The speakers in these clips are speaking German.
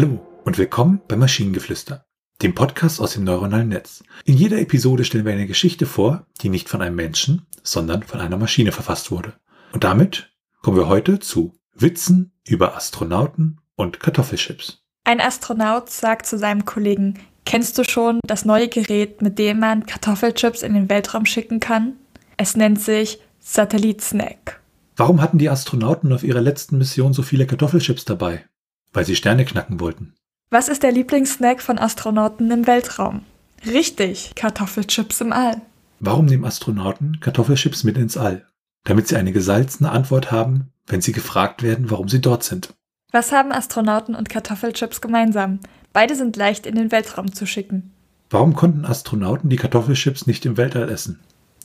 und willkommen bei Maschinengeflüster, dem Podcast aus dem neuronalen Netz. In jeder Episode stellen wir eine Geschichte vor, die nicht von einem Menschen, sondern von einer Maschine verfasst wurde. Und damit kommen wir heute zu Witzen über Astronauten und Kartoffelchips. Ein Astronaut sagt zu seinem Kollegen, kennst du schon das neue Gerät, mit dem man Kartoffelchips in den Weltraum schicken kann? Es nennt sich Satellit-Snack. Warum hatten die Astronauten auf ihrer letzten Mission so viele Kartoffelchips dabei? Weil sie Sterne knacken wollten. Was ist der Lieblingssnack von Astronauten im Weltraum? Richtig, Kartoffelchips im All. Warum nehmen Astronauten Kartoffelchips mit ins All? Damit sie eine gesalzene Antwort haben, wenn sie gefragt werden, warum sie dort sind. Was haben Astronauten und Kartoffelchips gemeinsam? Beide sind leicht in den Weltraum zu schicken. Warum konnten Astronauten die Kartoffelchips nicht im Weltall essen?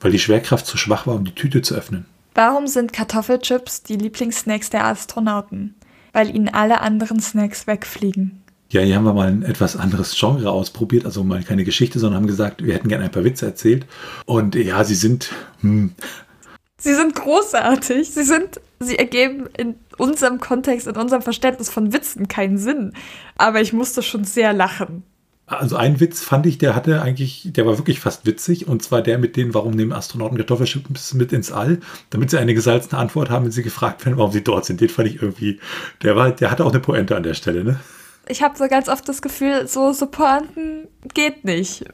Weil die Schwerkraft zu schwach war, um die Tüte zu öffnen. Warum sind Kartoffelchips die Lieblingssnacks der Astronauten? Weil ihnen alle anderen Snacks wegfliegen. Ja, hier haben wir mal ein etwas anderes Genre ausprobiert, also mal keine Geschichte, sondern haben gesagt, wir hätten gerne ein paar Witze erzählt. Und ja, sie sind. Hm. Sie sind großartig. Sie sind, sie ergeben in unserem Kontext, in unserem Verständnis von Witzen keinen Sinn. Aber ich musste schon sehr lachen. Also ein Witz fand ich, der hatte eigentlich, der war wirklich fast witzig. Und zwar der mit denen, warum nehmen Astronauten Kartoffelchips mit ins All, damit sie eine gesalzene Antwort haben, wenn sie gefragt werden, warum sie dort sind. Den fand ich irgendwie, der war, der hatte auch eine Pointe an der Stelle, ne? Ich habe so ganz oft das Gefühl, so, so Pointen geht nicht.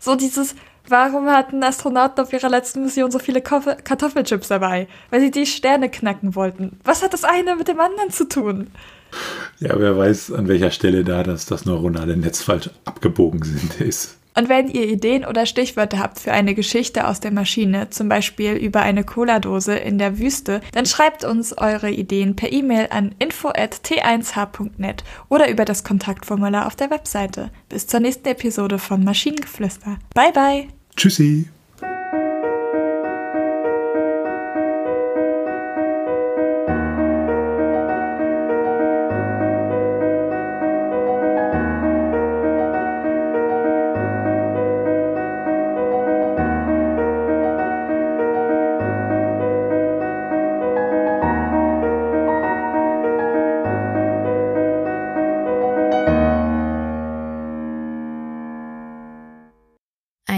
So dieses, warum hatten Astronauten auf ihrer letzten Mission so viele Kartoffelchips dabei? Weil sie die Sterne knacken wollten. Was hat das eine mit dem anderen zu tun? Ja, wer weiß, an welcher Stelle da das, das neuronale Netz falsch abgebogen sind, ist. Und wenn ihr Ideen oder Stichwörter habt für eine Geschichte aus der Maschine, zum Beispiel über eine Cola-Dose in der Wüste, dann schreibt uns eure Ideen per E-Mail an info@t1h.net oder über das Kontaktformular auf der Webseite. Bis zur nächsten Episode von Maschinengeflüster. Bye bye. Tschüssi.